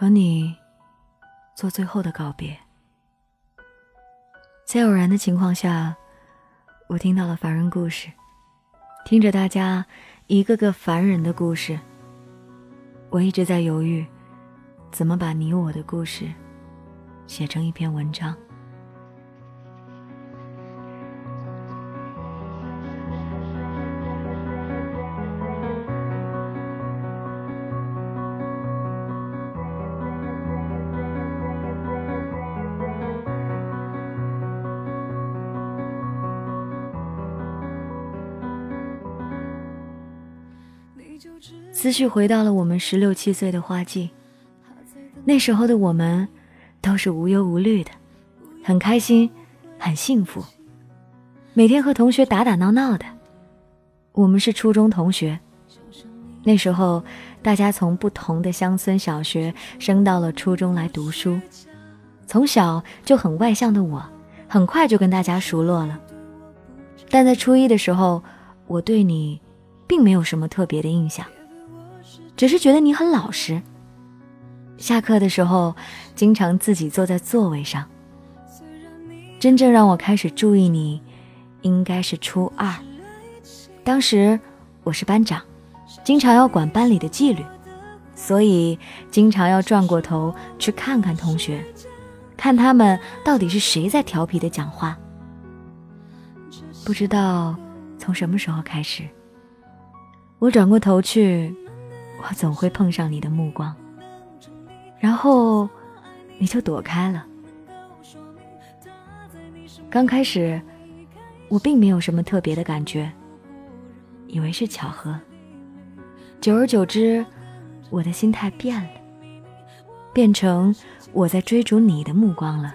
和你做最后的告别。在偶然的情况下，我听到了凡人故事，听着大家一个个凡人的故事，我一直在犹豫，怎么把你我的故事写成一篇文章。思绪回到了我们十六七岁的花季，那时候的我们都是无忧无虑的，很开心，很幸福，每天和同学打打闹闹的。我们是初中同学，那时候大家从不同的乡村小学升到了初中来读书，从小就很外向的我，很快就跟大家熟络了。但在初一的时候，我对你并没有什么特别的印象。只是觉得你很老实。下课的时候，经常自己坐在座位上。真正让我开始注意你，应该是初二。当时我是班长，经常要管班里的纪律，所以经常要转过头去看看同学，看他们到底是谁在调皮的讲话。不知道从什么时候开始，我转过头去。我总会碰上你的目光，然后你就躲开了。刚开始，我并没有什么特别的感觉，以为是巧合。久而久之，我的心态变了，变成我在追逐你的目光了。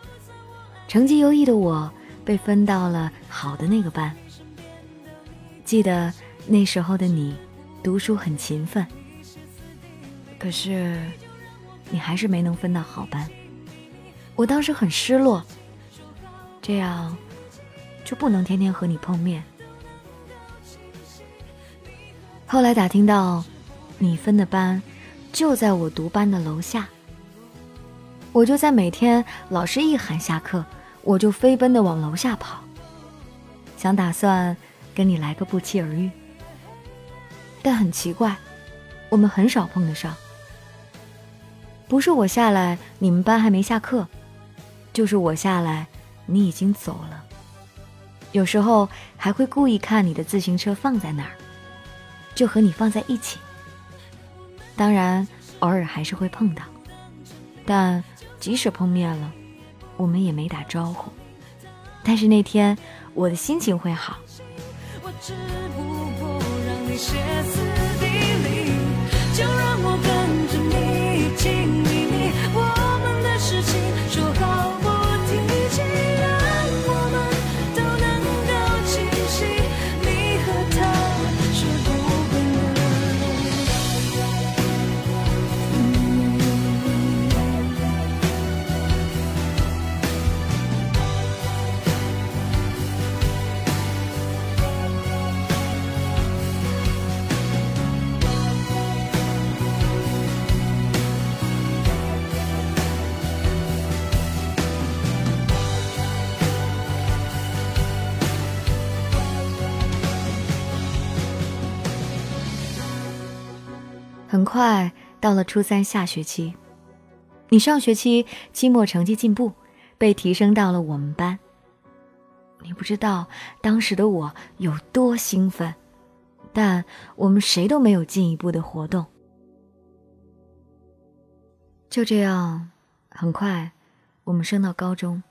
成绩优异的我被分到了好的那个班。记得那时候的你，读书很勤奋。可是，你还是没能分到好班。我当时很失落。这样，就不能天天和你碰面。后来打听到，你分的班就在我读班的楼下。我就在每天老师一喊下课，我就飞奔的往楼下跑，想打算跟你来个不期而遇。但很奇怪，我们很少碰得上。不是我下来，你们班还没下课；就是我下来，你已经走了。有时候还会故意看你的自行车放在哪儿。就和你放在一起，当然偶尔还是会碰到，但即使碰面了，我们也没打招呼。但是那天我的心情会好。我只不过让你歇斯底里就让我跟着你一起很快到了初三下学期，你上学期期末成绩进步，被提升到了我们班。你不知道当时的我有多兴奋，但我们谁都没有进一步的活动。就这样，很快，我们升到高中。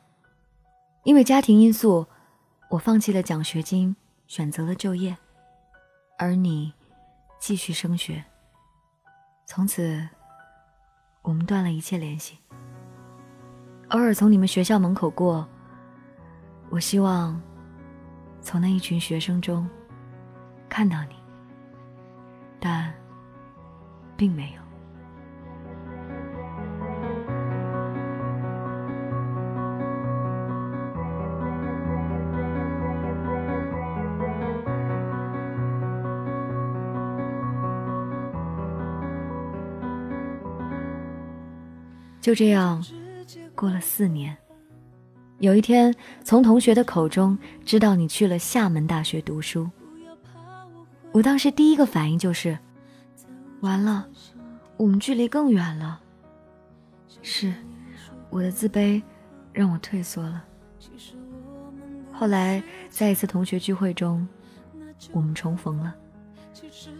因为家庭因素，我放弃了奖学金，选择了就业，而你继续升学。从此，我们断了一切联系。偶尔从你们学校门口过，我希望从那一群学生中看到你，但并没有。就这样，过了四年。有一天，从同学的口中知道你去了厦门大学读书，我当时第一个反应就是：完了，我们距离更远了。是，我的自卑让我退缩了。后来，在一次同学聚会中，我们重逢了。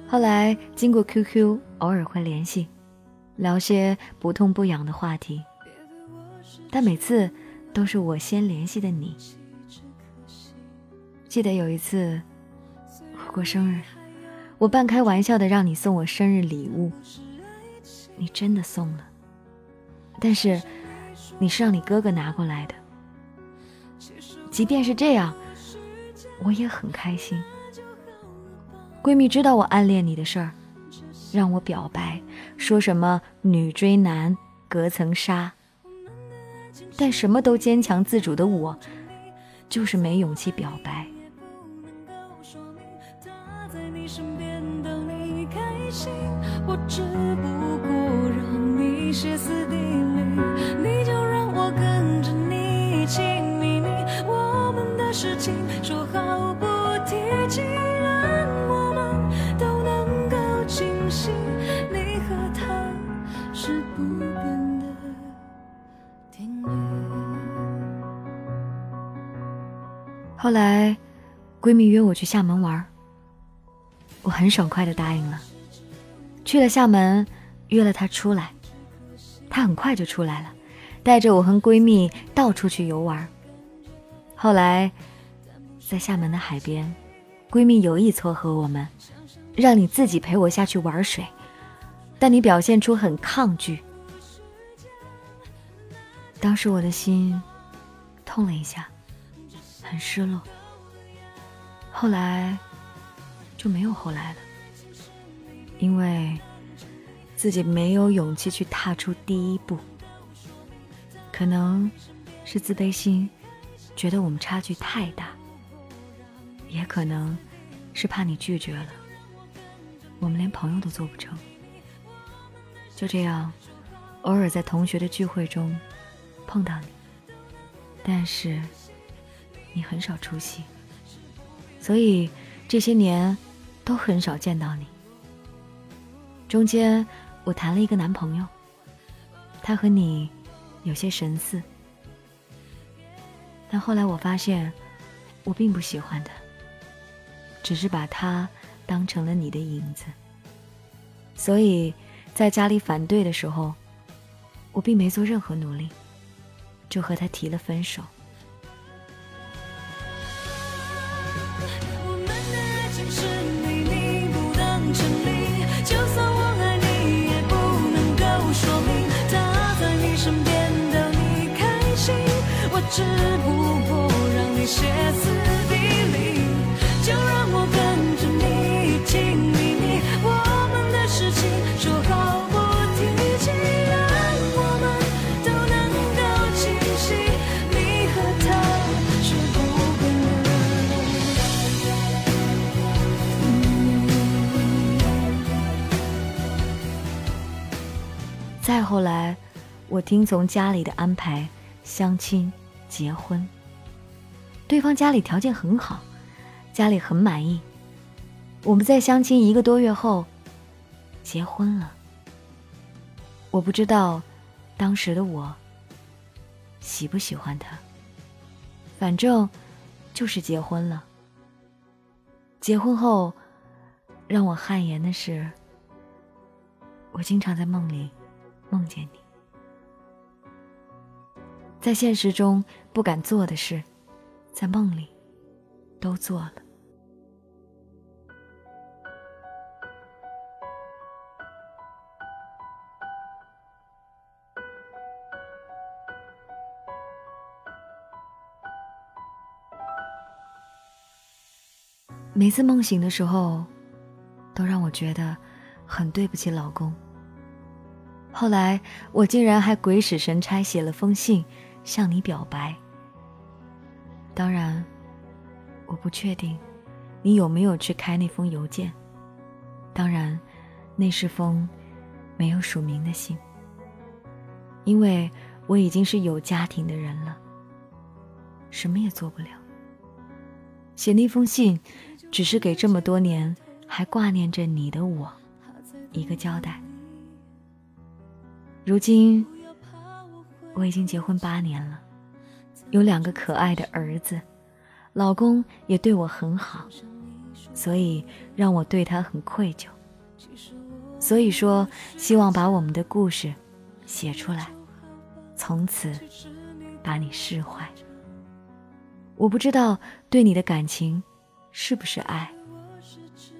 后来，经过 QQ，偶尔会联系。聊些不痛不痒的话题，但每次都是我先联系的你。记得有一次我过生日，我半开玩笑的让你送我生日礼物，你真的送了，但是你是让你哥哥拿过来的。即便是这样，我也很开心。闺蜜知道我暗恋你的事儿。让我表白，说什么女追男隔层纱，但什么都坚强自主的我，就是没勇气表白。我只不过让你歇斯底里，你就让我跟着你亲密密，我们的事情说好不后来，闺蜜约我去厦门玩，我很爽快的答应了。去了厦门，约了她出来，她很快就出来了，带着我和闺蜜到处去游玩。后来，在厦门的海边，闺蜜有意撮合我们，让你自己陪我下去玩水，但你表现出很抗拒。当时我的心痛了一下。很失落，后来就没有后来了，因为自己没有勇气去踏出第一步。可能是自卑心，觉得我们差距太大，也可能是怕你拒绝了，我们连朋友都做不成。就这样，偶尔在同学的聚会中碰到你，但是。你很少出席，所以这些年都很少见到你。中间我谈了一个男朋友，他和你有些神似，但后来我发现我并不喜欢他，只是把他当成了你的影子。所以在家里反对的时候，我并没做任何努力，就和他提了分手。我只不过让你歇斯底里，就让我跟着你亲密密，我们的事情说好不提起，让我们都能够清晰，你和他是不变的。再后来，我听从家里的安排，相亲。结婚，对方家里条件很好，家里很满意。我们在相亲一个多月后，结婚了。我不知道当时的我喜不喜欢他，反正就是结婚了。结婚后，让我汗颜的是，我经常在梦里梦见你，在现实中不敢做的事，在梦里都做了。每次梦醒的时候，都让我觉得很对不起老公。后来我竟然还鬼使神差写了封信向你表白。当然，我不确定你有没有去开那封邮件。当然，那是封没有署名的信，因为我已经是有家庭的人了，什么也做不了。写那封信。只是给这么多年还挂念着你的我一个交代。如今我已经结婚八年了，有两个可爱的儿子，老公也对我很好，所以让我对他很愧疚。所以说，希望把我们的故事写出来，从此把你释怀。我不知道对你的感情。是不是爱，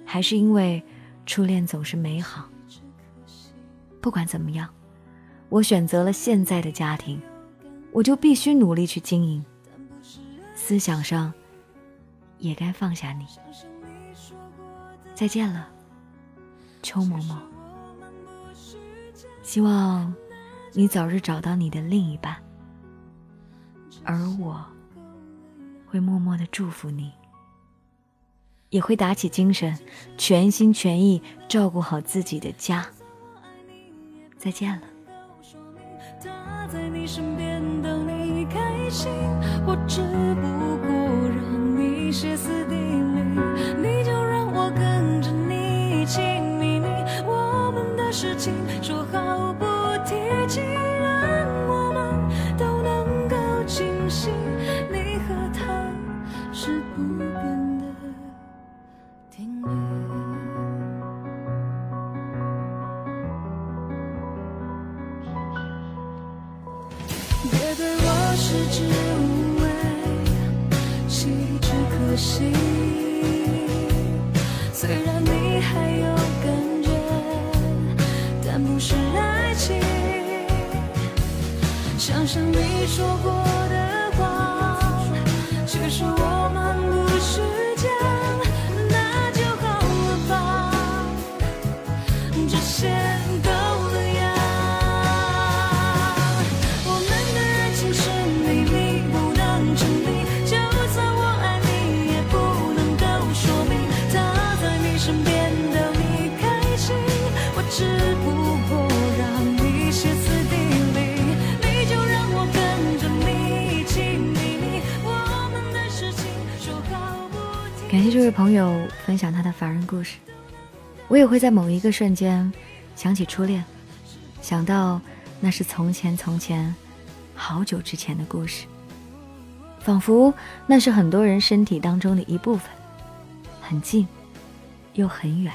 还是因为初恋总是美好？不管怎么样，我选择了现在的家庭，我就必须努力去经营。思想上，也该放下你。再见了，邱某某。希望你早日找到你的另一半，而我会默默的祝福你。也会打起精神，全心全意照顾好自己的家。再见了。他在你身边等你开心，我只不过让你歇斯底里，你就让我跟着你亲密我们的事情说好之无味，弃之可惜。虽然你还有感觉，但不是爱情。想想你说过的话，却是我感谢这位朋友分享他的凡人故事，我也会在某一个瞬间想起初恋，想到那是从前从前好久之前的故事，仿佛那是很多人身体当中的一部分，很近又很远，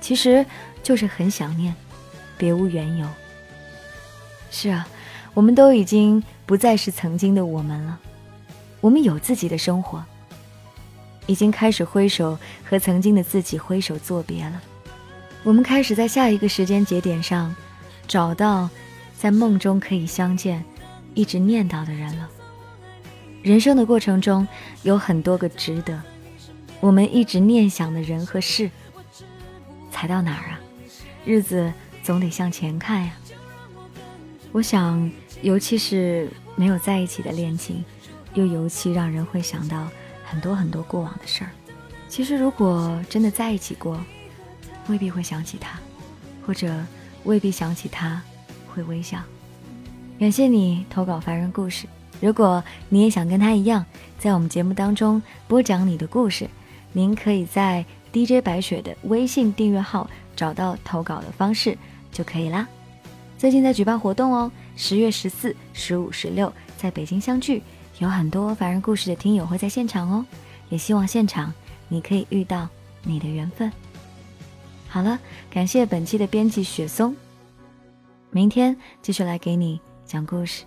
其实就是很想念，别无缘由。是啊，我们都已经不再是曾经的我们了，我们有自己的生活。已经开始挥手和曾经的自己挥手作别了，我们开始在下一个时间节点上，找到在梦中可以相见、一直念叨的人了。人生的过程中有很多个值得，我们一直念想的人和事，才到哪儿啊？日子总得向前看呀。我想，尤其是没有在一起的恋情，又尤其让人会想到。很多很多过往的事儿，其实如果真的在一起过，未必会想起他，或者未必想起他会微笑。感谢你投稿凡人故事，如果你也想跟他一样，在我们节目当中播讲你的故事，您可以在 DJ 白雪的微信订阅号找到投稿的方式就可以啦。最近在举办活动哦，十月十四、十五、十六在北京相聚。有很多凡人故事的听友会在现场哦，也希望现场你可以遇到你的缘分。好了，感谢本期的编辑雪松，明天继续来给你讲故事。